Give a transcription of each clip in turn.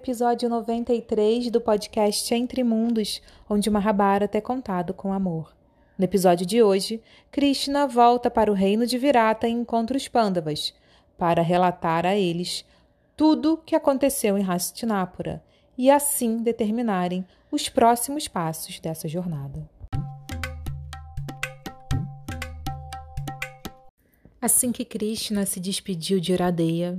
episódio 93 do podcast Entre Mundos, onde Mahabharata é contado com amor. No episódio de hoje, Krishna volta para o reino de Virata e encontra os Pandavas, para relatar a eles tudo o que aconteceu em Hastinapura e assim determinarem os próximos passos dessa jornada. Assim que Krishna se despediu de Iradeya,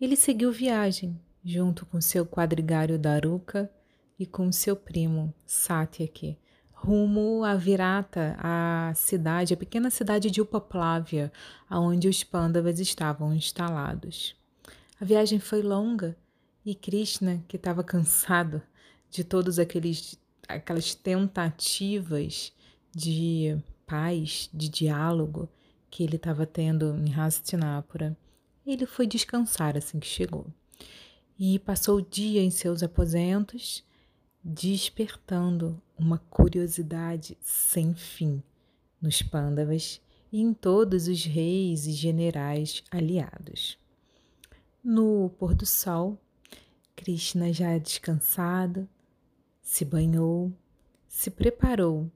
ele seguiu viagem junto com seu quadrigário Daruka e com seu primo Satyaki, rumo a Virata, a cidade, a pequena cidade de Upaplavya, onde os Pandavas estavam instalados. A viagem foi longa e Krishna, que estava cansado de todos aqueles aquelas tentativas de paz, de diálogo que ele estava tendo em Hastinapura, ele foi descansar assim que chegou e passou o dia em seus aposentos, despertando uma curiosidade sem fim nos Pândavas e em todos os reis e generais aliados. No pôr do sol, Krishna já descansado, se banhou, se preparou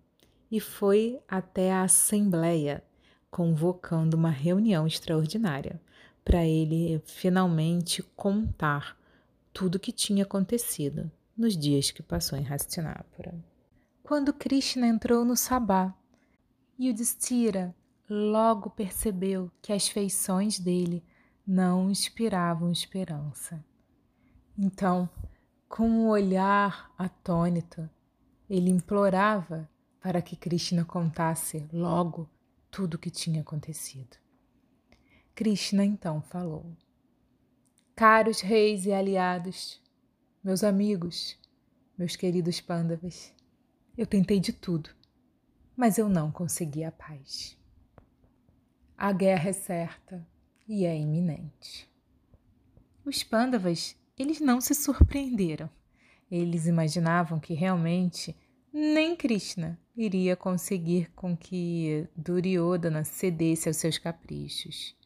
e foi até a Assembleia, convocando uma reunião extraordinária para ele finalmente contar tudo o que tinha acontecido nos dias que passou em Hastinapura. Quando Krishna entrou no Sabá, Yudhishthira logo percebeu que as feições dele não inspiravam esperança. Então, com um olhar atônito, ele implorava para que Krishna contasse logo tudo o que tinha acontecido. Krishna então falou: Caros reis e aliados, meus amigos, meus queridos pândavas, eu tentei de tudo, mas eu não consegui a paz. A guerra é certa e é iminente. Os pândavas, eles não se surpreenderam. Eles imaginavam que realmente nem Krishna iria conseguir com que Duryodhana cedesse aos seus caprichos.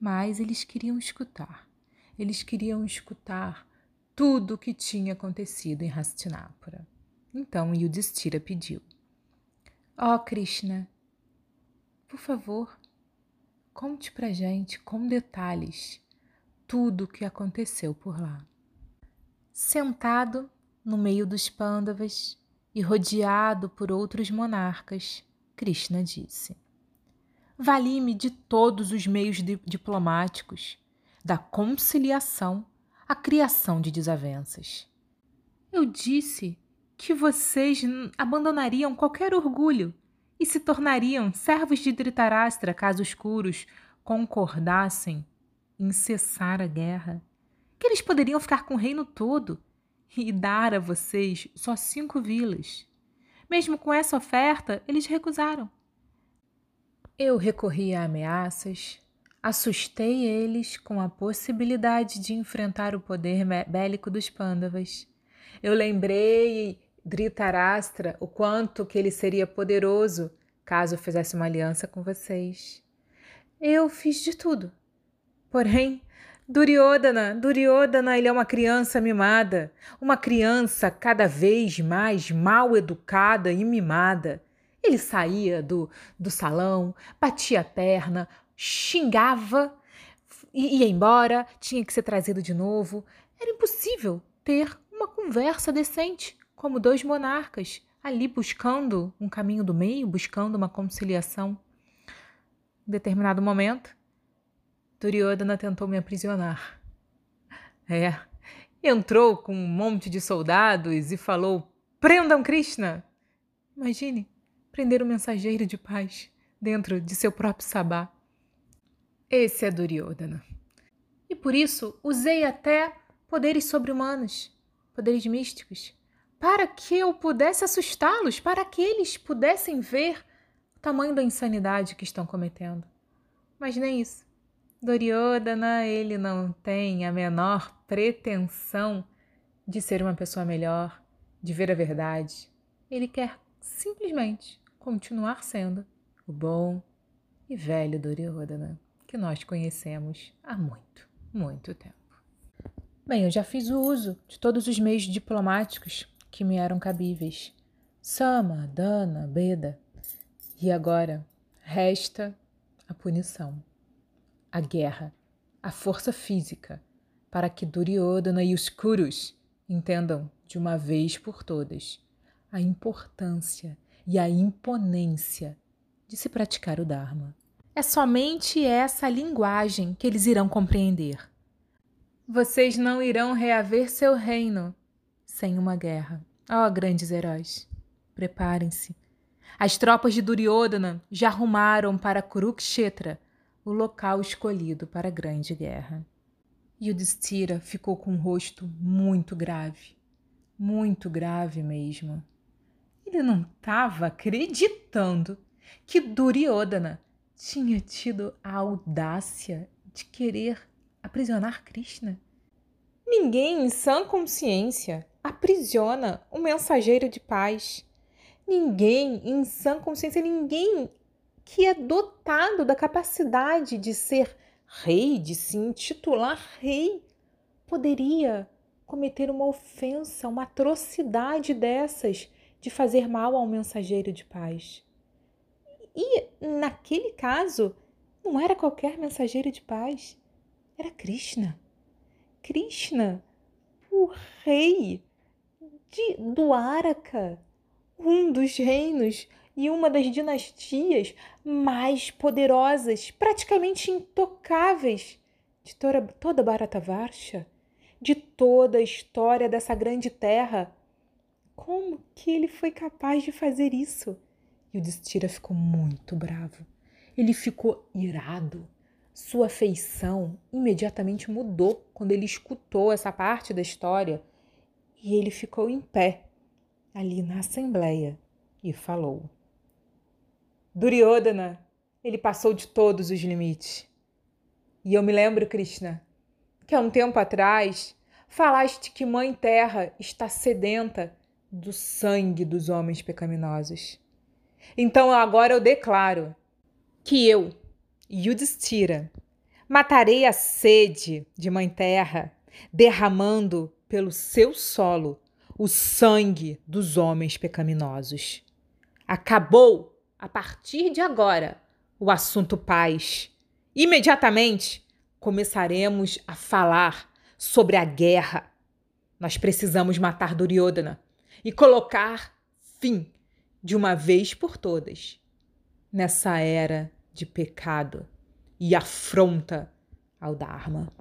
Mas eles queriam escutar eles queriam escutar tudo o que tinha acontecido em Hastinapura. Então Yudhishthira pediu: Ó oh, Krishna, por favor, conte pra gente com detalhes tudo o que aconteceu por lá. Sentado no meio dos pândavas e rodeado por outros monarcas, Krishna disse: Vali-me de todos os meios diplomáticos da conciliação à criação de desavenças. Eu disse que vocês abandonariam qualquer orgulho e se tornariam servos de Dhritarashtra caso os curos concordassem em cessar a guerra, que eles poderiam ficar com o reino todo e dar a vocês só cinco vilas. Mesmo com essa oferta, eles recusaram. Eu recorri a ameaças, Assustei eles com a possibilidade de enfrentar o poder bélico dos Pandavas. Eu lembrei Dhritarashtra o quanto que ele seria poderoso caso fizesse uma aliança com vocês. Eu fiz de tudo. Porém, Duryodhana, Duryodhana, ele é uma criança mimada, uma criança cada vez mais mal educada e mimada. Ele saía do, do salão, batia a perna, xingava, ia embora, tinha que ser trazido de novo. Era impossível ter uma conversa decente, como dois monarcas, ali buscando um caminho do meio, buscando uma conciliação. Em determinado momento, Duryodhana tentou me aprisionar. É, entrou com um monte de soldados e falou: prendam Krishna! Imagine prender um mensageiro de paz dentro de seu próprio sabá. Esse é Duryodhana. E por isso usei até poderes sobre-humanos, poderes místicos, para que eu pudesse assustá-los, para que eles pudessem ver o tamanho da insanidade que estão cometendo. Mas nem isso. Duryodhana, ele não tem a menor pretensão de ser uma pessoa melhor, de ver a verdade. Ele quer simplesmente continuar sendo o bom e velho Duryodhana que nós conhecemos há muito, muito tempo. Bem, eu já fiz o uso de todos os meios diplomáticos que me eram cabíveis. Sama, Dana, Beda. E agora resta a punição, a guerra, a força física, para que Duryodhana e os Kurus entendam de uma vez por todas a importância e a imponência de se praticar o Dharma. É somente essa linguagem que eles irão compreender. Vocês não irão reaver seu reino sem uma guerra. Ó oh, grandes heróis, preparem-se. As tropas de Duryodhana já rumaram para Kurukshetra, o local escolhido para a grande guerra. Yudhishthira ficou com o rosto muito grave, muito grave mesmo. Ele não estava acreditando que Duryodhana tinha tido a audácia de querer aprisionar Krishna. Ninguém em sã consciência aprisiona um mensageiro de paz. Ninguém em sã consciência, ninguém que é dotado da capacidade de ser rei, de se intitular rei, poderia cometer uma ofensa, uma atrocidade dessas de fazer mal ao mensageiro de paz. E naquele caso, não era qualquer mensageiro de paz, era Krishna. Krishna, o rei de Duaraka, um dos reinos e uma das dinastias mais poderosas, praticamente intocáveis de toda, toda Bharatavarsha, de toda a história dessa grande terra. Como que ele foi capaz de fazer isso? E o Destira ficou muito bravo. Ele ficou irado. Sua feição imediatamente mudou quando ele escutou essa parte da história e ele ficou em pé ali na assembleia e falou: Duryodhana, ele passou de todos os limites. E eu me lembro, Krishna, que há um tempo atrás falaste que Mãe Terra está sedenta do sangue dos homens pecaminosos. Então agora eu declaro que eu, Yudhishthira, matarei a sede de Mãe Terra, derramando pelo seu solo o sangue dos homens pecaminosos. Acabou, a partir de agora, o assunto paz. Imediatamente começaremos a falar sobre a guerra. Nós precisamos matar Duryodhana e colocar fim de uma vez por todas nessa era de pecado e afronta ao Dharma.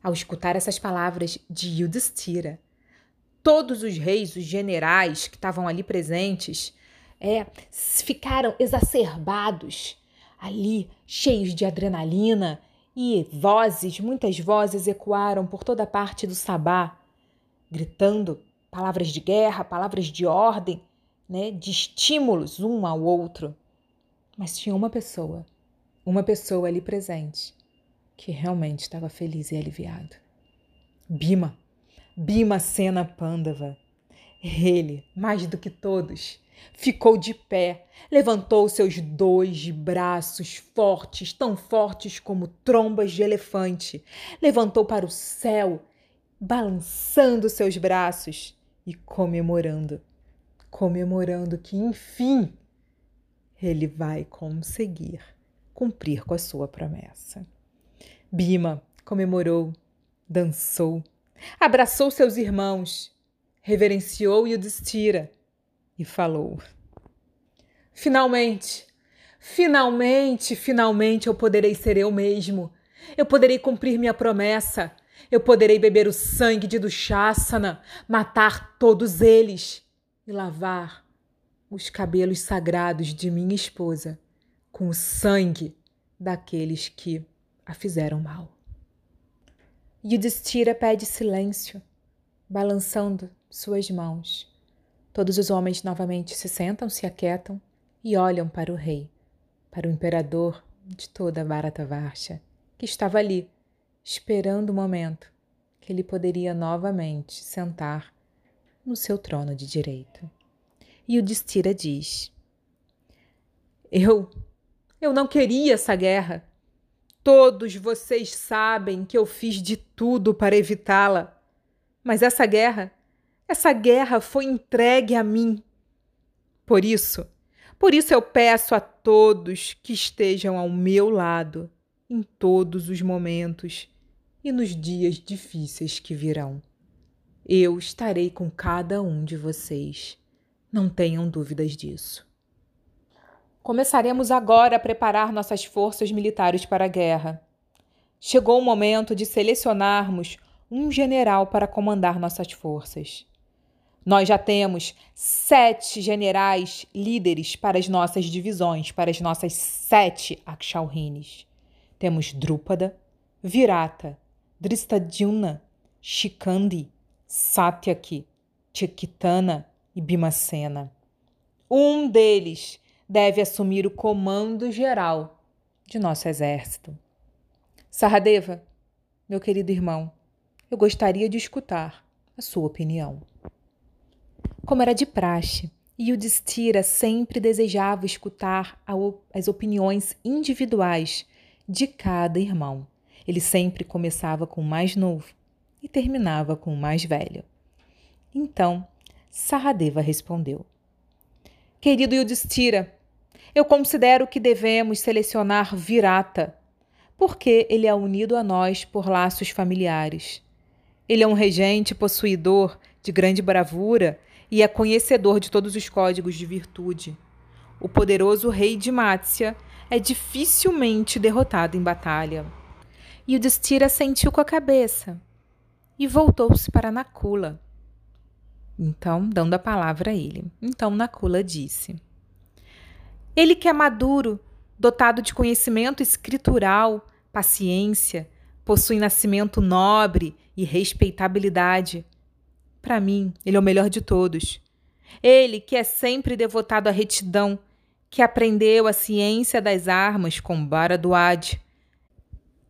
Ao escutar essas palavras de Yudhishthira, todos os reis, os generais que estavam ali presentes, é, ficaram exacerbados, ali cheios de adrenalina e vozes, muitas vozes ecoaram por toda parte do Sabá, gritando palavras de guerra, palavras de ordem, né, de estímulos um ao outro. Mas tinha uma pessoa, uma pessoa ali presente, que realmente estava feliz e aliviado. Bima, Bima Sena Pandava. Ele, mais do que todos, ficou de pé, levantou seus dois braços fortes, tão fortes como trombas de elefante, levantou para o céu, balançando seus braços e comemorando comemorando que, enfim, ele vai conseguir cumprir com a sua promessa. Bima comemorou, dançou, abraçou seus irmãos, reverenciou Yudhishthira e falou: Finalmente, finalmente, finalmente eu poderei ser eu mesmo. Eu poderei cumprir minha promessa. Eu poderei beber o sangue de Dushasana, matar todos eles e lavar os cabelos sagrados de minha esposa com o sangue daqueles que a fizeram mal. Yudhishthira pede silêncio, balançando suas mãos. Todos os homens novamente se sentam, se aquietam e olham para o rei, para o imperador de toda Bharatavarsha, que estava ali, esperando o momento que ele poderia novamente sentar no seu trono de direita. E o Destira diz: Eu, eu não queria essa guerra. Todos vocês sabem que eu fiz de tudo para evitá-la. Mas essa guerra, essa guerra foi entregue a mim. Por isso, por isso eu peço a todos que estejam ao meu lado em todos os momentos e nos dias difíceis que virão. Eu estarei com cada um de vocês. Não tenham dúvidas disso. Começaremos agora a preparar nossas forças militares para a guerra. Chegou o momento de selecionarmos um general para comandar nossas forças. Nós já temos sete generais líderes para as nossas divisões, para as nossas sete Akshalrines. Temos Drúpada, Virata, Dristadyumna, Shikandi, Satyaki, Chekitana e Bimacena. Um deles deve assumir o comando geral de nosso exército. Saradeva, meu querido irmão, eu gostaria de escutar a sua opinião. Como era de praxe, Yudhishthira sempre desejava escutar as opiniões individuais de cada irmão. Ele sempre começava com o mais novo e terminava com o mais velho. Então, Saradeva respondeu: Querido Yudhishthira, eu considero que devemos selecionar Virata, porque ele é unido a nós por laços familiares. Ele é um regente possuidor de grande bravura e é conhecedor de todos os códigos de virtude. O poderoso rei de Mácia é dificilmente derrotado em batalha. E o Destira sentiu com a cabeça e voltou-se para Nakula. Então, dando a palavra a ele. Então Nakula disse: Ele que é maduro, dotado de conhecimento escritural, paciência, possui nascimento nobre e respeitabilidade, para mim, ele é o melhor de todos. Ele, que é sempre devotado à retidão, que aprendeu a ciência das armas com Baraduad,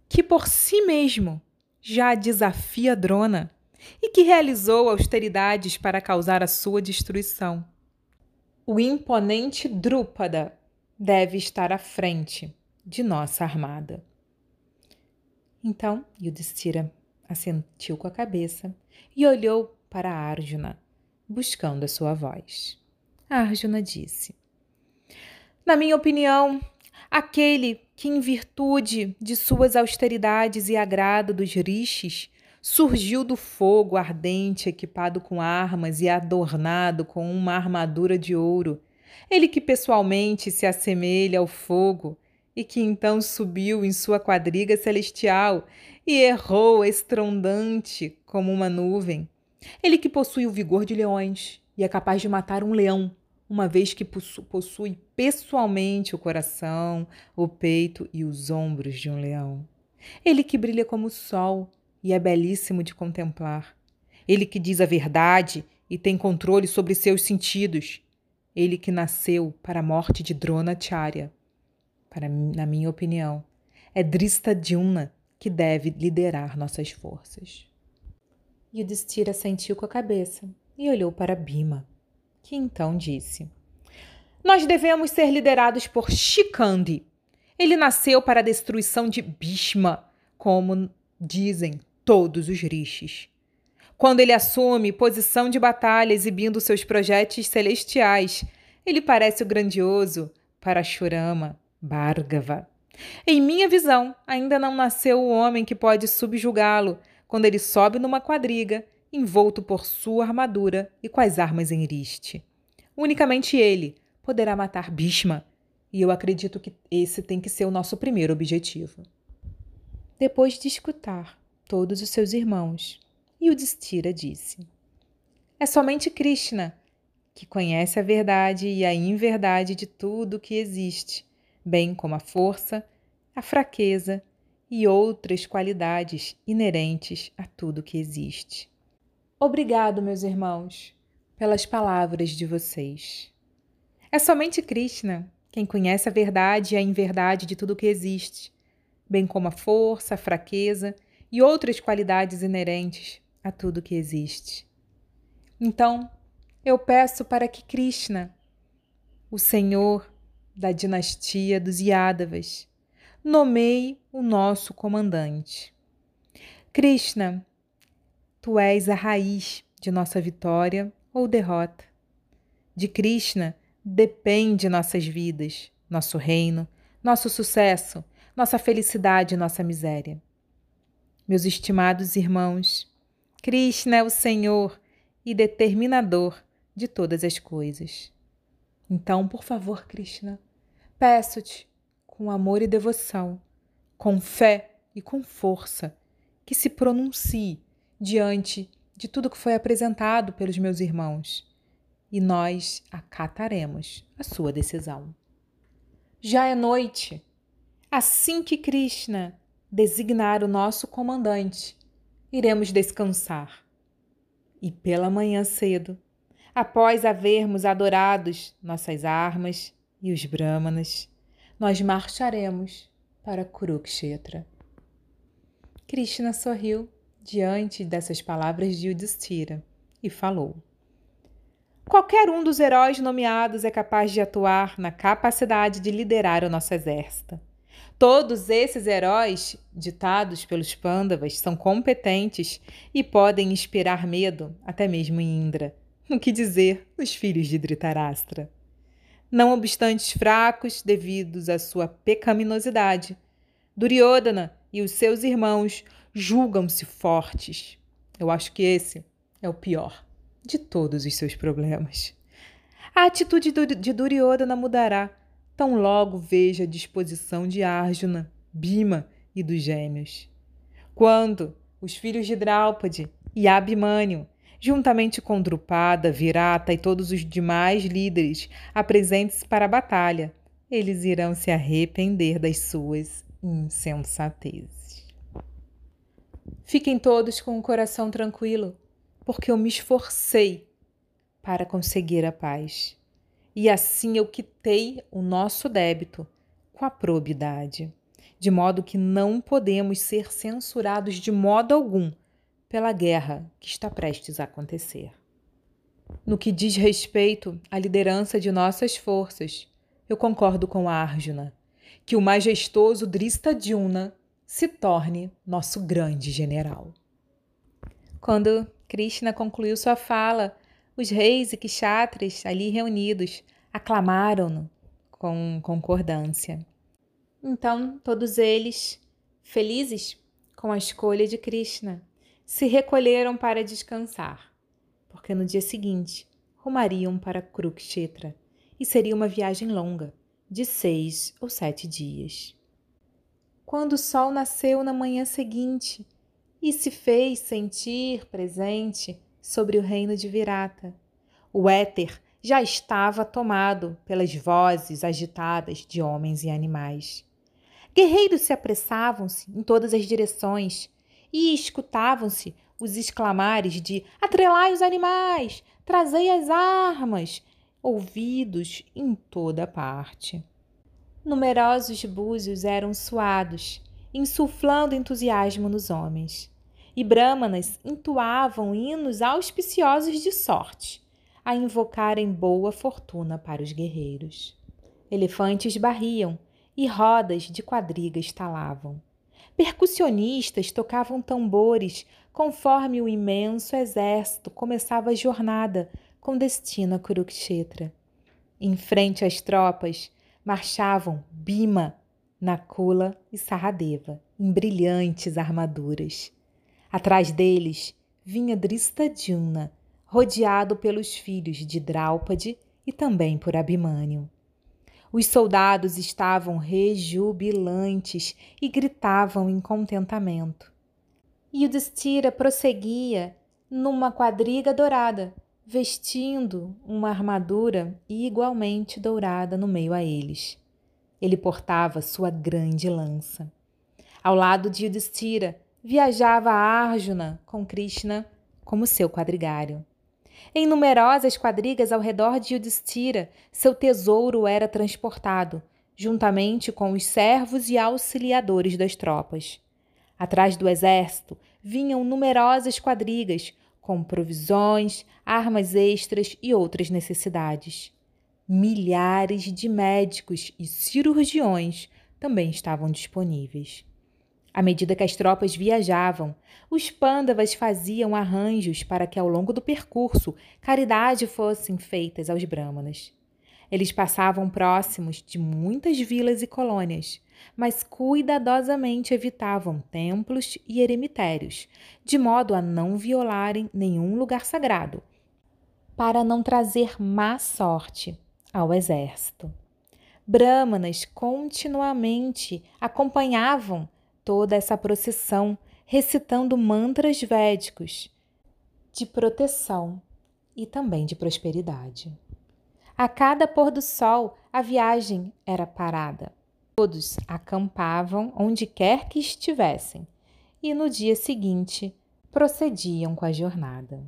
que por si mesmo já desafia Drona e que realizou austeridades para causar a sua destruição. O imponente Drúpada deve estar à frente de nossa armada. Então Yudhishthira assentiu com a cabeça e olhou para Arjuna, buscando a sua voz. Arjuna disse: Na minha opinião, aquele que, em virtude de suas austeridades e agrado dos rishis, surgiu do fogo ardente, equipado com armas e adornado com uma armadura de ouro, ele que pessoalmente se assemelha ao fogo, e que então subiu em sua quadriga celestial e errou estrondante como uma nuvem. Ele que possui o vigor de leões e é capaz de matar um leão, uma vez que possui pessoalmente o coração, o peito e os ombros de um leão. Ele que brilha como o sol e é belíssimo de contemplar. Ele que diz a verdade e tem controle sobre seus sentidos. Ele que nasceu para a morte de Dronacharya. Para na minha opinião, é Drista Dyumna que deve liderar nossas forças. Yudhishthira sentiu com a cabeça e olhou para Bima, que então disse: Nós devemos ser liderados por Shikandi. Ele nasceu para a destruição de Bhishma, como dizem todos os rishis. Quando ele assume posição de batalha exibindo seus projetos celestiais, ele parece o grandioso Parashurama Bhargava. Em minha visão, ainda não nasceu o homem que pode subjugá-lo, quando ele sobe numa quadriga, envolto por sua armadura e com as armas em riste. Unicamente ele poderá matar Bhishma, e eu acredito que esse tem que ser o nosso primeiro objetivo. Depois de escutar todos os seus irmãos, Yudhishthira disse: É somente Krishna que conhece a verdade e a inverdade de tudo que existe, bem como a força, a fraqueza e outras qualidades inerentes a tudo que existe. Obrigado, meus irmãos, pelas palavras de vocês. É somente Krishna quem conhece a verdade e a inverdade de tudo que existe, bem como a força, a fraqueza e outras qualidades inerentes a tudo que existe. Então, eu peço para que Krishna, o Senhor da dinastia dos Yadavas, nomeie o nosso comandante. Krishna, tu és a raiz de nossa vitória ou derrota. De Krishna depende nossas vidas, nosso reino, nosso sucesso, nossa felicidade e nossa miséria. Meus estimados irmãos, Krishna é o Senhor e determinador de todas as coisas. Então, por favor, Krishna, peço-te, com amor e devoção, com fé e com força, que se pronuncie diante de tudo que foi apresentado pelos meus irmãos, e nós acataremos a sua decisão. Já é noite. Assim que Krishna designar o nosso comandante, iremos descansar. E pela manhã cedo, após havermos adorados nossas armas e os brahmanas, nós marcharemos para Kurukshetra. Krishna sorriu diante dessas palavras de Yudhishthira e falou: Qualquer um dos heróis nomeados é capaz de atuar na capacidade de liderar o nosso exército. Todos esses heróis, ditados pelos Pandavas, são competentes e podem inspirar medo até mesmo em Indra. O que dizer os filhos de Dhritarashtra? Não obstante fracos devidos à sua pecaminosidade, Duryodhana e os seus irmãos julgam-se fortes. Eu acho que esse é o pior de todos os seus problemas. A atitude de Duryodhana mudará tão logo veja a disposição de Arjuna, Bima e dos gêmeos. Quando os filhos de Draupadi e Abhimanyu, juntamente com Drupada, Virata e todos os demais líderes, apresentem-se para a batalha, eles irão se arrepender das suas insensatezes. Fiquem todos com o coração tranquilo, porque eu me esforcei para conseguir a paz e assim eu quitei o nosso débito com a probidade, de modo que não podemos ser censurados de modo algum pela guerra que está prestes a acontecer. No que diz respeito à liderança de nossas forças, eu concordo com a Arjuna, que o majestoso Dristadhyumna se torne nosso grande general. Quando Krishna concluiu sua fala, os reis e kshatras ali reunidos aclamaram-no com concordância. Então, todos eles, felizes com a escolha de Krishna, se recolheram para descansar, porque no dia seguinte rumariam para Kurukshetra e seria uma viagem longa, de seis ou sete dias. Quando o sol nasceu na manhã seguinte e se fez sentir presente, sobre o reino de Virata. O éter já estava tomado pelas vozes agitadas de homens e animais. Guerreiros se apressavam-se em todas as direções e escutavam-se os exclamares de atrelai os animais, trazei as armas, ouvidos em toda parte. Numerosos búzios eram suados, insuflando entusiasmo nos homens e brahmanas entoavam hinos auspiciosos de sorte, a invocarem boa fortuna para os guerreiros. Elefantes barriam e rodas de quadriga estalavam. Percussionistas tocavam tambores conforme o imenso exército começava a jornada com destino a Kurukshetra. Em frente às tropas marchavam Bima, Nakula e Saradeva, em brilhantes armaduras. Atrás deles vinha Dristadhyumna, rodeado pelos filhos de Draupadi e também por Abhimanyu. Os soldados estavam rejubilantes e gritavam em contentamento. E o prosseguia numa quadriga dourada, vestindo uma armadura igualmente dourada no meio a eles. Ele portava sua grande lança. Ao lado de Yudhishthira viajava Arjuna com Krishna como seu quadrigário. Em numerosas quadrigas ao redor de Yudhishthira, seu tesouro era transportado, juntamente com os servos e auxiliadores das tropas. Atrás do exército vinham numerosas quadrigas com provisões, armas extras e outras necessidades. Milhares de médicos e cirurgiões também estavam disponíveis. À medida que as tropas viajavam, os pândavas faziam arranjos para que ao longo do percurso caridade fossem feitas aos brâmanas. Eles passavam próximos de muitas vilas e colônias, mas cuidadosamente evitavam templos e eremitérios, de modo a não violarem nenhum lugar sagrado, para não trazer má sorte ao exército. Brahmanas continuamente acompanhavam toda essa procissão recitando mantras védicos de proteção e também de prosperidade. A cada pôr do sol, a viagem era parada. Todos acampavam onde quer que estivessem e no dia seguinte procediam com a jornada.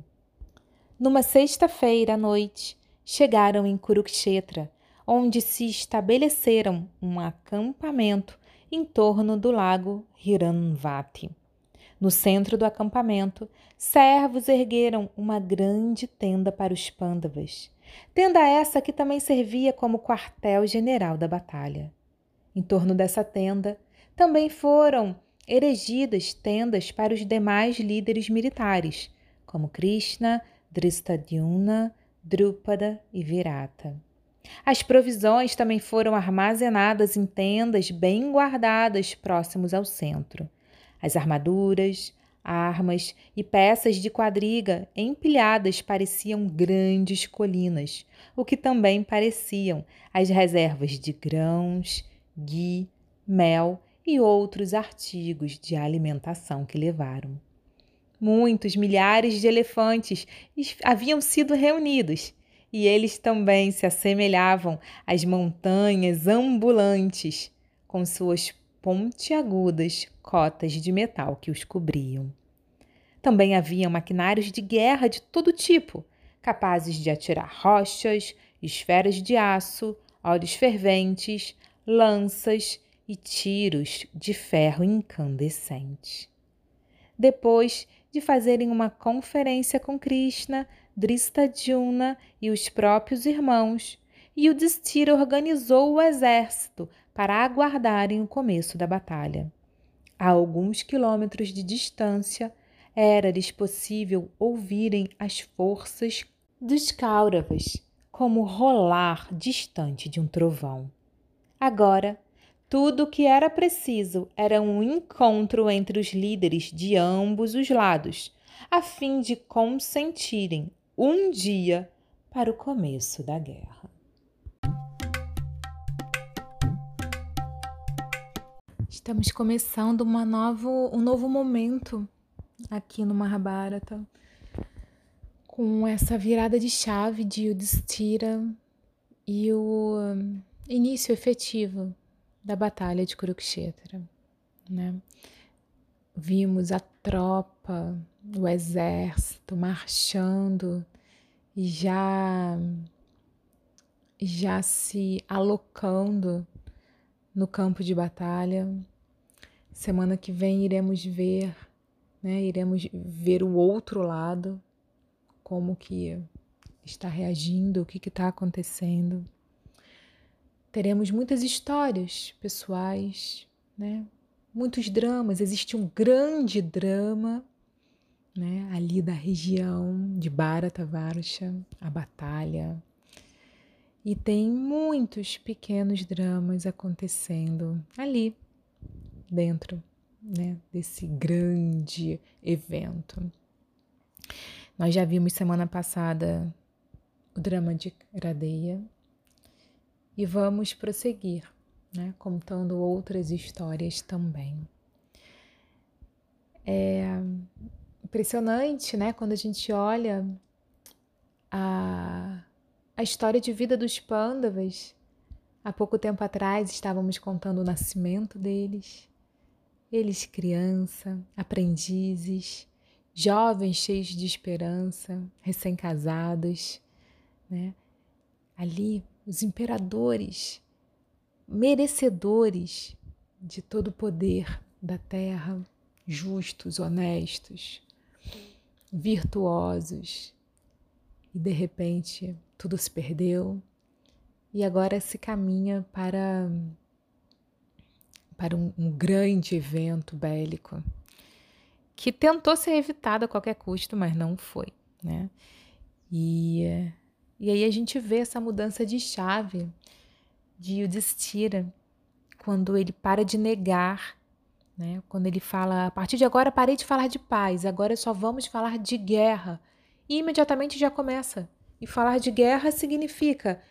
Numa sexta-feira à noite, chegaram em Kurukshetra, onde se estabeleceram um acampamento em torno do lago Hiranvati. No centro do acampamento, servos ergueram uma grande tenda para os pândavas. Tenda essa que também servia como quartel-general da batalha. Em torno dessa tenda também foram erigidas tendas para os demais líderes militares, como Krishna, Dristadyumna, Drupada e Virata. As provisões também foram armazenadas em tendas bem guardadas próximos ao centro. As armaduras, armas e peças de quadriga empilhadas pareciam grandes colinas, o que também pareciam as reservas de grãos, gui, mel e outros artigos de alimentação que levaram. Muitos milhares de elefantes haviam sido reunidos e eles também se assemelhavam às montanhas ambulantes, com suas pontiagudas cotas de metal que os cobriam. Também havia maquinários de guerra de todo tipo, capazes de atirar rochas, esferas de aço, óleos ferventes, lanças e tiros de ferro incandescente. Depois de fazerem uma conferência com Krishna, Dristadjuna e os próprios irmãos, o Destira organizou o exército para aguardarem o começo da batalha. A alguns quilômetros de distância, era-lhes possível ouvirem as forças dos Kauravas como rolar distante de um trovão. Agora, tudo o que era preciso era um encontro entre os líderes de ambos os lados, a fim de consentirem um dia para o começo da guerra. Estamos começando uma novo, um novo momento aqui no Mahabharata com essa virada de chave de Yudhishthira e o hum, início efetivo da batalha de Kurukshetra, né? Vimos a tropa o exército marchando e já já se alocando no campo de batalha. Semana que vem iremos ver, né, iremos ver o outro lado, como que está reagindo, o que está acontecendo. Teremos muitas histórias pessoais, né? muitos dramas. Existe um grande drama né, ali da região de Bharatavarsha, a batalha. E tem muitos pequenos dramas acontecendo ali dentro né, desse grande evento. Nós já vimos semana passada o drama de Radeia e vamos prosseguir, né, contando outras histórias também. É, impressionante, né? Quando a gente olha a, a história de vida dos pândavas. Há pouco tempo atrás estávamos contando o nascimento deles. Eles criança, aprendizes, jovens cheios de esperança, recém-casados, né? Ali, os imperadores, merecedores de todo o poder da terra, justos, honestos, virtuosos. E de repente tudo se perdeu e agora se caminha para para um, um grande evento bélico que tentou ser evitado a qualquer custo, mas não foi, né? E, e aí a gente vê essa mudança de chave de Yudhishthira quando ele para de negar, né? Quando ele fala, a partir de agora parei de falar de paz, agora só vamos falar de guerra. E imediatamente já começa. E falar de guerra significa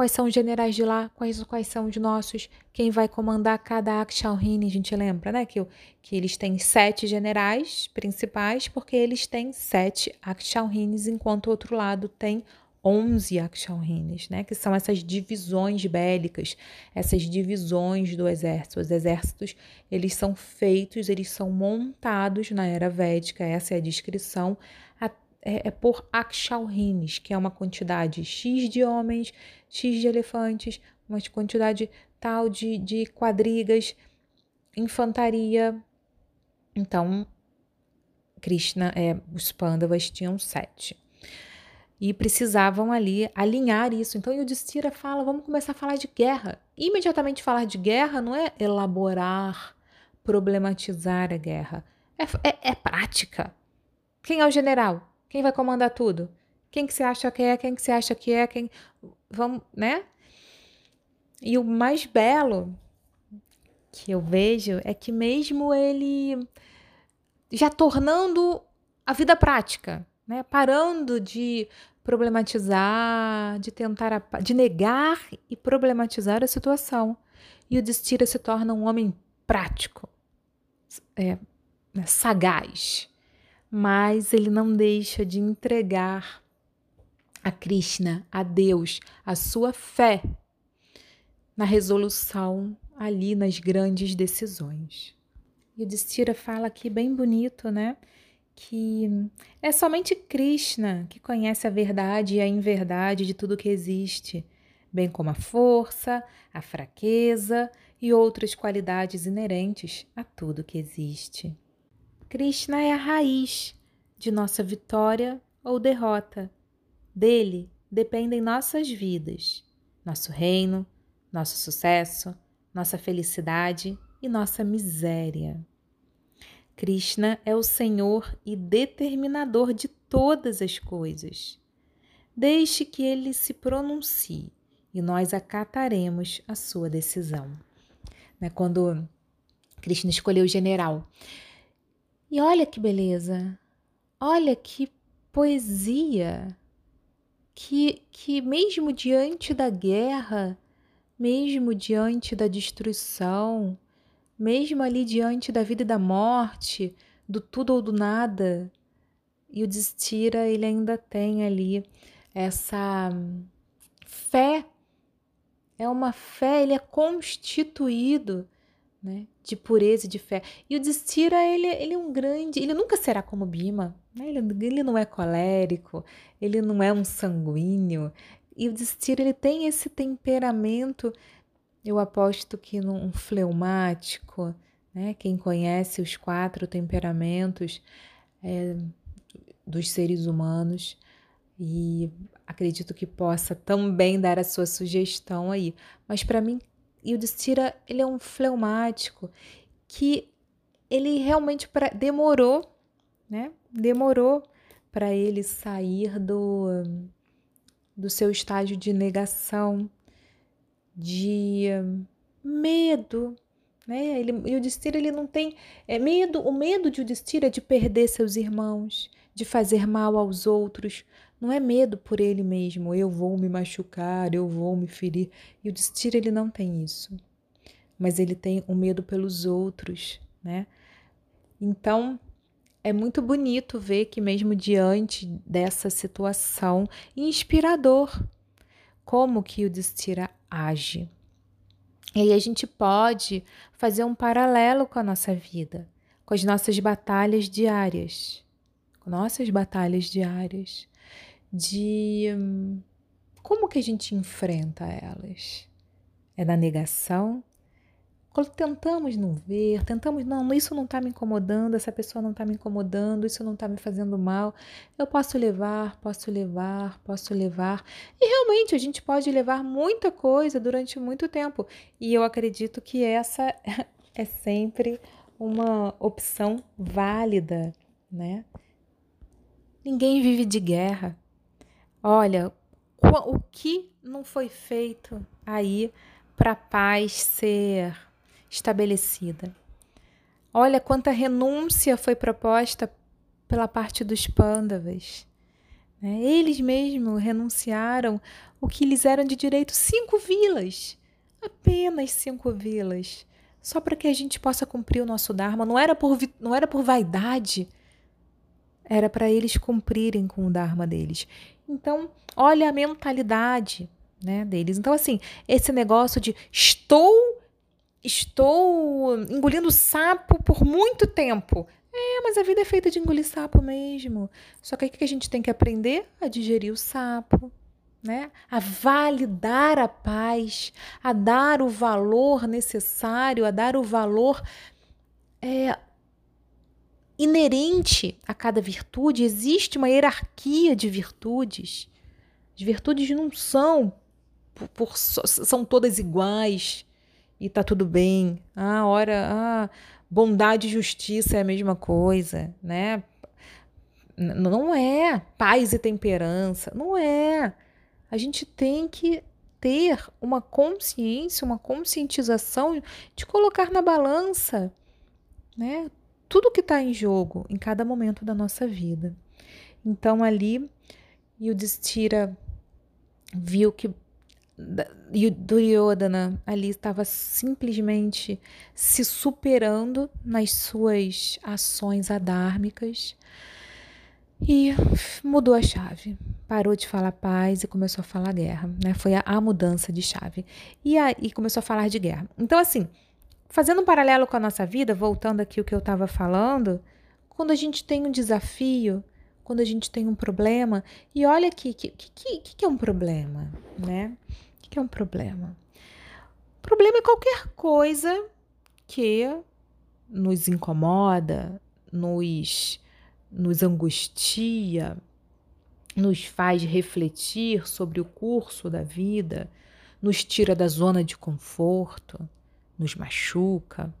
Quais são os generais de lá? Quais, quais são os nossos? Quem vai comandar cada Akshalhini? A gente lembra, né? Que, que eles têm sete generais principais, porque eles têm sete Akshalhinis, enquanto o outro lado tem 11 Akshalhinis, né? Que são essas divisões bélicas, essas divisões do exército. Os exércitos, eles são feitos, eles são montados na era védica, essa é a descrição, é, é por Akshalhinis, que é uma quantidade X de homens, X de elefantes, uma quantidade tal de, de quadrigas, infantaria. Então, Krishna, é, os Pandavas tinham sete. E precisavam ali alinhar isso. Então, Yudhishthira fala, vamos começar a falar de guerra. Imediatamente falar de guerra não é elaborar, problematizar a guerra. É, é, é prática. Quem é o general? Quem vai comandar tudo? Quem que você acha que é? Quem que você acha que é? Quem vamos, né? E o mais belo que eu vejo é que mesmo ele já tornando a vida prática, né? Parando de problematizar, de tentar de negar e problematizar a situação. E o Destira se torna um homem prático, é, né, sagaz, mas ele não deixa de entregar a Krishna, a Deus, a sua fé na resolução ali nas grandes decisões. E o Distira fala aqui bem bonito, né? Que é somente Krishna que conhece a verdade e a inverdade de tudo que existe, bem como a força, a fraqueza e outras qualidades inerentes a tudo que existe. Krishna é a raiz de nossa vitória ou derrota. Dele dependem nossas vidas, nosso reino, nosso sucesso, nossa felicidade e nossa miséria. Krishna é o Senhor e determinador de todas as coisas. Deixe que ele se pronuncie e nós acataremos a sua decisão. Né, quando Krishna escolheu o general, e olha que beleza, olha que poesia, que, que mesmo diante da guerra, mesmo diante da destruição, mesmo ali diante da vida e da morte, do tudo ou do nada, e o Destira ele ainda tem ali essa fé, é uma fé, ele é constituído né? De pureza e de fé. E o Destira, ele, ele é um grande. Ele nunca será como Bima. Né? Ele, ele não é colérico, ele não é um sanguíneo. E o Destira, ele tem esse temperamento, eu aposto que num fleumático, né? Quem conhece os quatro temperamentos é, dos seres humanos. E acredito que possa também dar a sua sugestão aí. Mas para mim, e o Destira, ele é um fleumático que ele realmente pra, demorou, né? Demorou para ele sair do, do seu estágio de negação, de medo, né? Ele, e o Destira, ele não tem é, medo, o medo de o Destira é de perder seus irmãos, de fazer mal aos outros, não é medo por ele mesmo, eu vou me machucar, eu vou me ferir. E o Destira ele não tem isso. Mas ele tem o um medo pelos outros, né? Então, é muito bonito ver que mesmo diante dessa situação inspirador, como que o Destira age. E aí a gente pode fazer um paralelo com a nossa vida, com as nossas batalhas diárias, com nossas batalhas diárias de como que a gente enfrenta elas? É na negação? tentamos não ver, tentamos, não, isso não está me incomodando, essa pessoa não está me incomodando, isso não está me fazendo mal, eu posso levar, posso levar, posso levar. E realmente a gente pode levar muita coisa durante muito tempo. E eu acredito que essa é sempre uma opção válida, né? Ninguém vive de guerra. Olha, o que não foi feito aí para a paz ser estabelecida. Olha quanta renúncia foi proposta pela parte dos pândavas. Né? Eles mesmos renunciaram o que lhes eram de direito cinco vilas, apenas cinco vilas, só para que a gente possa cumprir o nosso Dharma. Não era por, não era por vaidade, era para eles cumprirem com o Dharma deles. Então, olha a mentalidade né, deles. Então, assim, esse negócio de estou estou engolindo sapo por muito tempo. É, mas a vida é feita de engolir sapo mesmo. Só que aí o que a gente tem que aprender? A digerir o sapo, né? A validar a paz, a dar o valor necessário, a dar o valor é, inerente a cada virtude. Existe uma hierarquia de virtudes. As virtudes não são por, por são todas iguais e tá tudo bem. Ah, ora, ah, bondade e justiça é a mesma coisa, né? Não é paz e temperança, não é. A gente tem que ter uma consciência, uma conscientização de colocar na balança, né? Tudo que está em jogo em cada momento da nossa vida. Então ali Yudhishthira viu que Duryodhana ali estava simplesmente se superando nas suas ações adármicas e mudou a chave. Parou de falar paz e começou a falar guerra, né? Foi a, a mudança de chave. E aí começou a falar de guerra. Então, assim, fazendo um paralelo com a nossa vida, voltando aqui o que eu estava falando, quando a gente tem um desafio, quando a gente tem um problema, e olha aqui, o que, que, que, que é um problema, né? que é um problema? O problema é qualquer coisa que nos incomoda, nos, nos angustia, nos faz refletir sobre o curso da vida, nos tira da zona de conforto, nos machuca,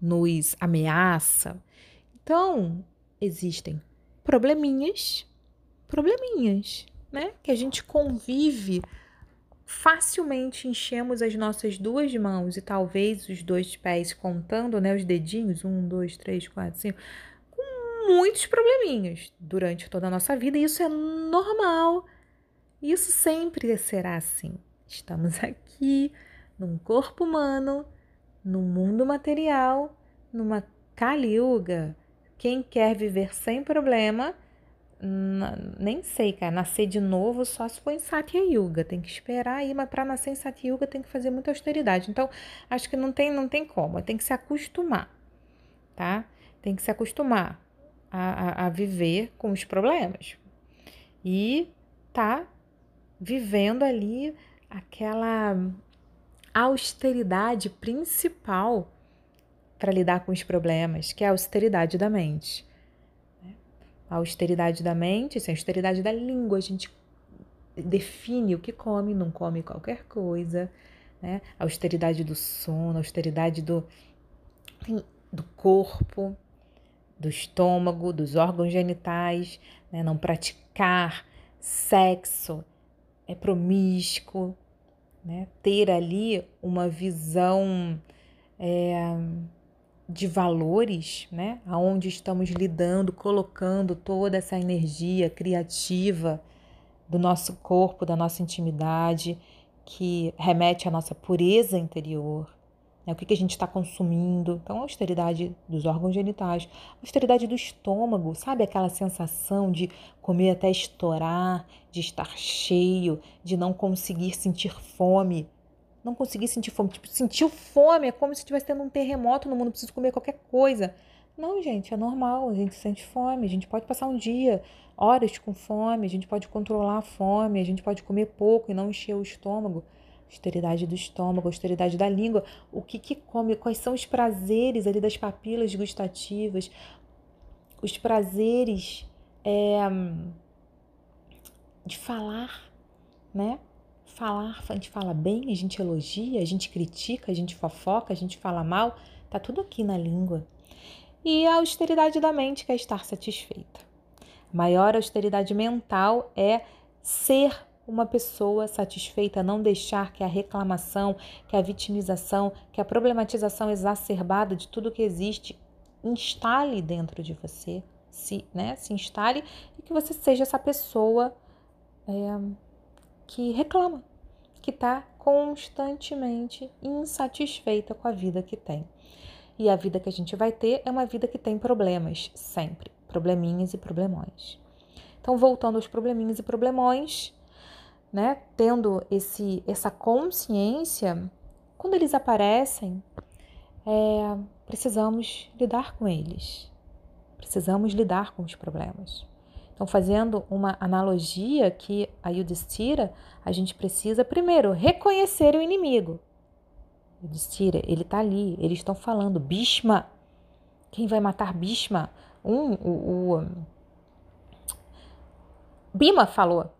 nos ameaça. Então, existem probleminhas, probleminhas, né? Que a gente convive facilmente enchemos as nossas duas mãos e talvez os dois pés, contando né, os dedinhos, um, dois, três, quatro, cinco, com muitos probleminhas durante toda a nossa vida, e isso é normal. Isso sempre será assim. Estamos aqui num corpo humano, num mundo material, numa Kali Yuga. Quem quer viver sem problema nem sei, cara, nascer de novo só se for em Satya Yuga, tem que esperar aí, mas para nascer em Satya Yuga tem que fazer muita austeridade. Então, acho que não tem, não tem como, tem que se acostumar, tá? Tem que se acostumar a, a, a viver com os problemas e tá vivendo ali aquela austeridade principal para lidar com os problemas, que é a austeridade da mente a austeridade da mente, sem a austeridade da língua, a gente define o que come, não come qualquer coisa, né? A austeridade do sono, a austeridade do, do corpo, do estômago, dos órgãos genitais, né? não praticar sexo é promíscuo, né? ter ali uma visão é, de valores, né? Aonde estamos lidando, colocando toda essa energia criativa do nosso corpo, da nossa intimidade, que remete à nossa pureza interior, né? o que, que a gente está consumindo. Então, a austeridade dos órgãos genitais, a austeridade do estômago, sabe aquela sensação de comer até estourar, de estar cheio, de não conseguir sentir fome não consegui sentir fome. Tipo, sentiu fome, é como se estivesse tendo um terremoto no mundo, preciso comer qualquer coisa. Não, gente, é normal, a gente sente fome, a gente pode passar um dia, horas com fome, a gente pode controlar a fome, a gente pode comer pouco e não encher o estômago. Austeridade do estômago, austeridade da língua, o que, que come, quais são os prazeres ali das papilas gustativas, os prazeres é, de falar, né? Falar, a gente fala bem, a gente elogia, a gente critica, a gente fofoca, a gente fala mal, tá tudo aqui na língua. E a austeridade da mente, que é estar satisfeita. Maior austeridade mental é ser uma pessoa satisfeita, não deixar que a reclamação, que a vitimização, que a problematização exacerbada de tudo que existe instale dentro de você, se, né, se instale e que você seja essa pessoa é, que reclama, que está constantemente insatisfeita com a vida que tem. E a vida que a gente vai ter é uma vida que tem problemas, sempre. Probleminhas e problemões. Então, voltando aos probleminhas e problemões, né, tendo esse, essa consciência, quando eles aparecem, é, precisamos lidar com eles. Precisamos lidar com os problemas. Então, fazendo uma analogia que a Yudhishthira, a gente precisa primeiro reconhecer o inimigo. Yudhishthira, ele está ali, eles estão falando, Bhishma, quem vai matar Bhishma? Um, o, o Bima falou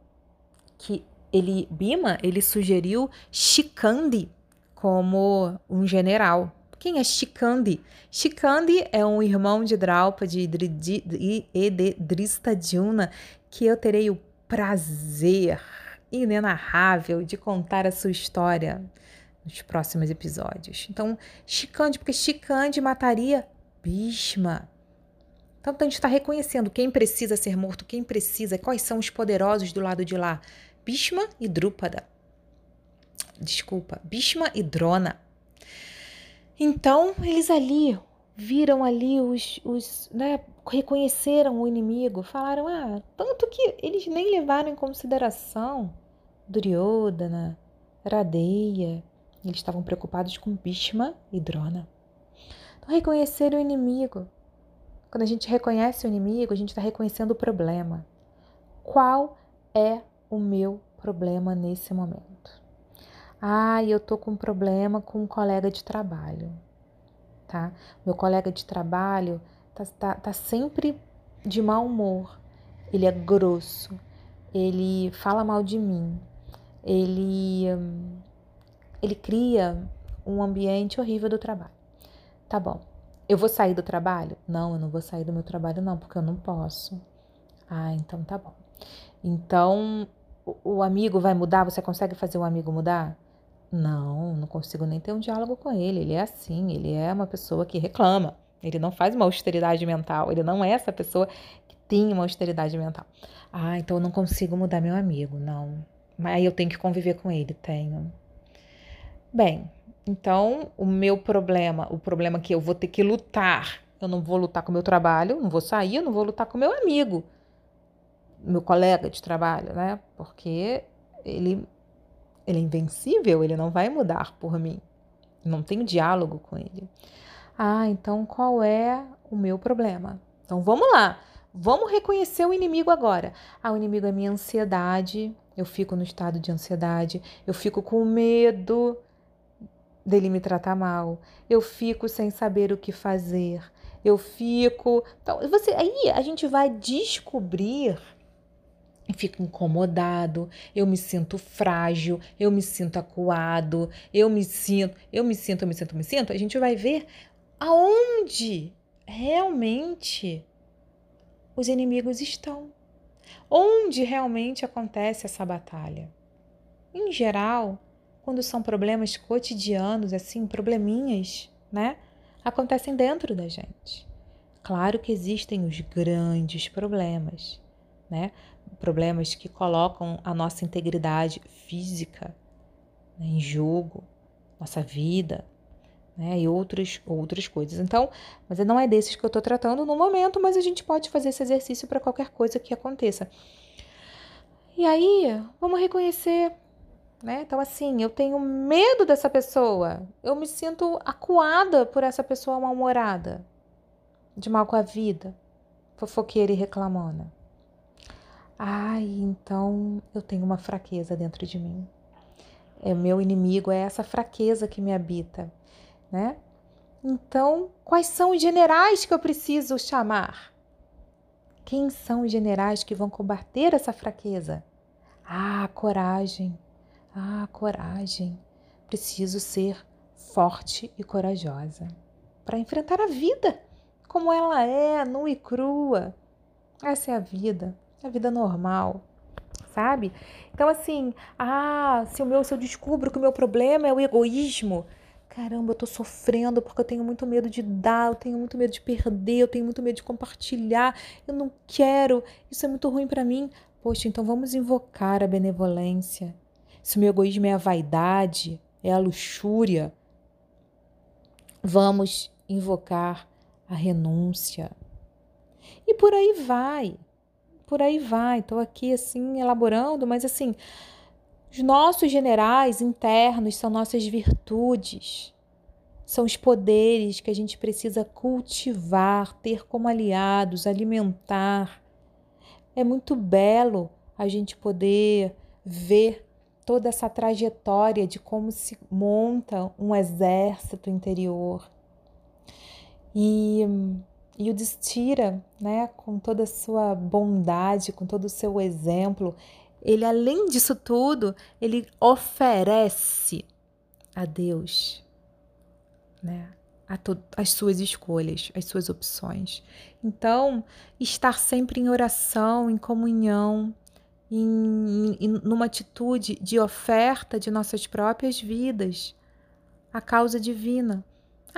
que ele, Bima, ele sugeriu Shikandi como um general. Quem é Shikandi? Shikandi é um irmão de Draupadi e de Dristadhyuna que eu terei o prazer inenarrável de contar a sua história nos próximos episódios. Então, Shikandi, porque Shikandi mataria Bhishma. Então, a gente está reconhecendo quem precisa ser morto, quem precisa, quais são os poderosos do lado de lá. Bhishma e Drupada. Desculpa, Bhishma e Drona. Então, eles ali viram ali os, os né, reconheceram o inimigo, falaram, ah, tanto que eles nem levaram em consideração Duryodhana, Radeya, eles estavam preocupados com Bhishma e Drona. Então, reconheceram o inimigo. Quando a gente reconhece o inimigo, a gente está reconhecendo o problema. Qual é o meu problema nesse momento? Ah, eu tô com um problema com um colega de trabalho, tá? Meu colega de trabalho tá, tá, tá sempre de mau humor. Ele é grosso, ele fala mal de mim, ele, ele cria um ambiente horrível do trabalho. Tá bom. Eu vou sair do trabalho? Não, eu não vou sair do meu trabalho, não, porque eu não posso. Ah, então tá bom. Então, o, amigo vai mudar? Você consegue fazer o amigo mudar? Não, não consigo nem ter um diálogo com ele. Ele é assim, ele é uma pessoa que reclama. Ele não faz uma austeridade mental. Ele não é essa pessoa que tem uma austeridade mental. Ah, então eu não consigo mudar meu amigo, não. Mas eu tenho que conviver com ele, tenho. Bem, então o meu problema, o problema que eu vou ter que lutar, eu não vou lutar com o meu trabalho, não vou sair, eu não vou lutar com o meu amigo meu colega de trabalho, né? Porque ele, ele é invencível, ele não vai mudar por mim. Não tenho diálogo com ele. Ah, então qual é o meu problema? Então vamos lá. Vamos reconhecer o inimigo agora. Ah, o inimigo é minha ansiedade. Eu fico no estado de ansiedade. Eu fico com medo dele me tratar mal. Eu fico sem saber o que fazer. Eu fico. Então, você aí a gente vai descobrir fico incomodado, eu me sinto frágil, eu me sinto acuado, eu me sinto, eu me sinto, eu me sinto, eu me sinto, a gente vai ver aonde realmente os inimigos estão. Onde realmente acontece essa batalha? Em geral, quando são problemas cotidianos, assim, probleminhas, né? Acontecem dentro da gente. Claro que existem os grandes problemas, né? Problemas que colocam a nossa integridade física né, em jogo, nossa vida, né, e outras, outras coisas. Então, mas não é desses que eu estou tratando no momento, mas a gente pode fazer esse exercício para qualquer coisa que aconteça. E aí, vamos reconhecer, né? Então, assim, eu tenho medo dessa pessoa, eu me sinto acuada por essa pessoa mal-humorada, de mal com a vida, fofoqueira e reclamona. Ai, então eu tenho uma fraqueza dentro de mim. é meu inimigo, é essa fraqueza que me habita, né? Então, quais são os generais que eu preciso chamar? Quem são os generais que vão combater essa fraqueza? Ah, coragem. Ah, coragem. Preciso ser forte e corajosa para enfrentar a vida como ela é, nua e crua. Essa é a vida, a vida normal, sabe? Então, assim, ah, se, o meu, se eu descubro que o meu problema é o egoísmo, caramba, eu tô sofrendo porque eu tenho muito medo de dar, eu tenho muito medo de perder, eu tenho muito medo de compartilhar, eu não quero, isso é muito ruim para mim. Poxa, então vamos invocar a benevolência. Se o meu egoísmo é a vaidade, é a luxúria, vamos invocar a renúncia. E por aí vai. Por aí vai. Estou aqui assim elaborando, mas assim, os nossos generais internos são nossas virtudes, são os poderes que a gente precisa cultivar, ter como aliados, alimentar. É muito belo a gente poder ver toda essa trajetória de como se monta um exército interior. E, e o Destira, né, com toda a sua bondade, com todo o seu exemplo, ele, além disso tudo, ele oferece a Deus né, a as suas escolhas, as suas opções. Então, estar sempre em oração, em comunhão, em, em, numa atitude de oferta de nossas próprias vidas à causa divina.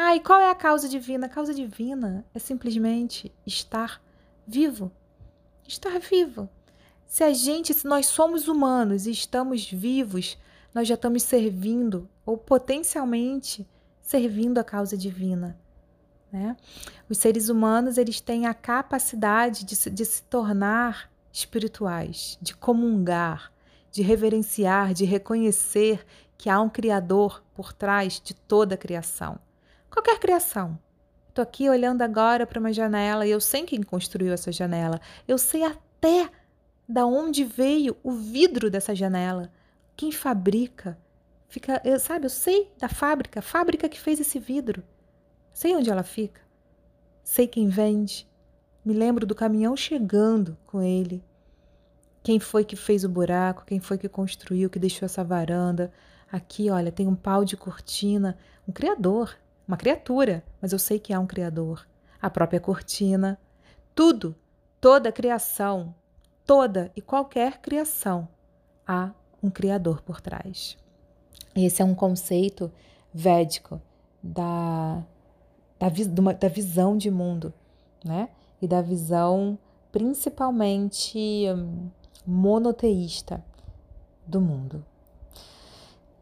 Ah, e qual é a causa divina? A causa divina é simplesmente estar vivo. Estar vivo. Se a gente, se nós somos humanos e estamos vivos, nós já estamos servindo ou potencialmente servindo a causa divina. Né? Os seres humanos eles têm a capacidade de se, de se tornar espirituais, de comungar, de reverenciar, de reconhecer que há um Criador por trás de toda a criação. Qualquer criação. Estou aqui olhando agora para uma janela e eu sei quem construiu essa janela. Eu sei até da onde veio o vidro dessa janela, quem fabrica. Fica, eu, sabe, eu sei da fábrica, a fábrica que fez esse vidro. Sei onde ela fica. Sei quem vende. Me lembro do caminhão chegando com ele. Quem foi que fez o buraco? Quem foi que construiu, que deixou essa varanda? Aqui, olha, tem um pau de cortina, um criador, uma criatura, mas eu sei que há um criador. A própria cortina, tudo, toda criação toda e qualquer criação há um Criador por trás. Esse é um conceito védico da, da, da visão de mundo, né? E da visão principalmente hum, monoteísta do mundo.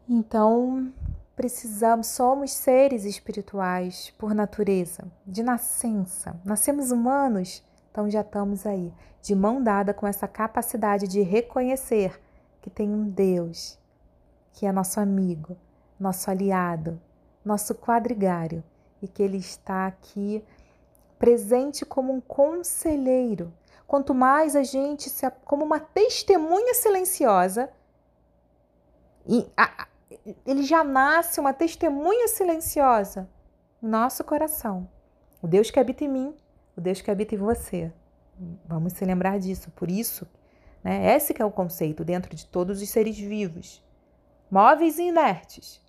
Então, precisamos, somos seres espirituais por natureza, de nascença. Nascemos humanos então já estamos aí, de mão dada com essa capacidade de reconhecer que tem um Deus que é nosso amigo, nosso aliado, nosso quadrigário e que ele está aqui presente como um conselheiro. Quanto mais a gente se como uma testemunha silenciosa, e a, ele já nasce uma testemunha silenciosa em nosso coração. O Deus que habita em mim o Deus que habita em você. Vamos se lembrar disso. Por isso, né, esse é o conceito dentro de todos os seres vivos, móveis e inertes,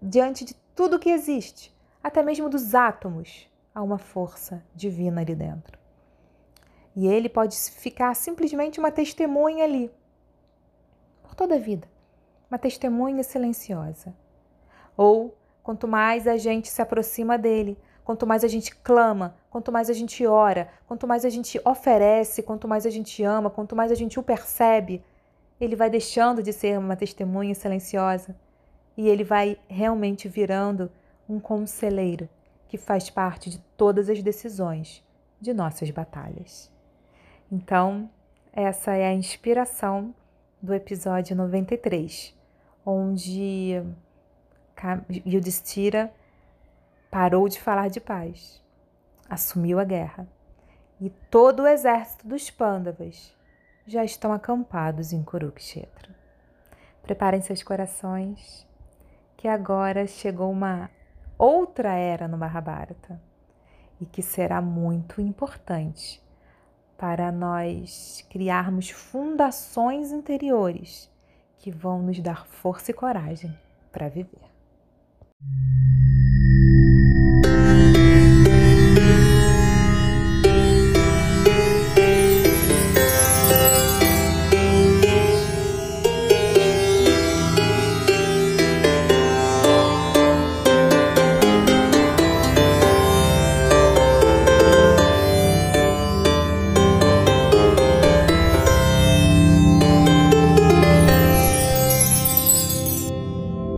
diante de tudo que existe, até mesmo dos átomos, há uma força divina ali dentro. E ele pode ficar simplesmente uma testemunha ali, por toda a vida, uma testemunha silenciosa. Ou quanto mais a gente se aproxima dele, quanto mais a gente clama, quanto mais a gente ora, quanto mais a gente oferece, quanto mais a gente ama, quanto mais a gente o percebe, ele vai deixando de ser uma testemunha silenciosa e ele vai realmente virando um conselheiro que faz parte de todas as decisões de nossas batalhas. Então, essa é a inspiração do episódio 93, onde Yudhishthira parou de falar de paz, assumiu a guerra, e todo o exército dos Pândavas já estão acampados em Kurukshetra. Preparem seus corações, que agora chegou uma outra era no Mahabharata e que será muito importante para nós criarmos fundações interiores que vão nos dar força e coragem para viver.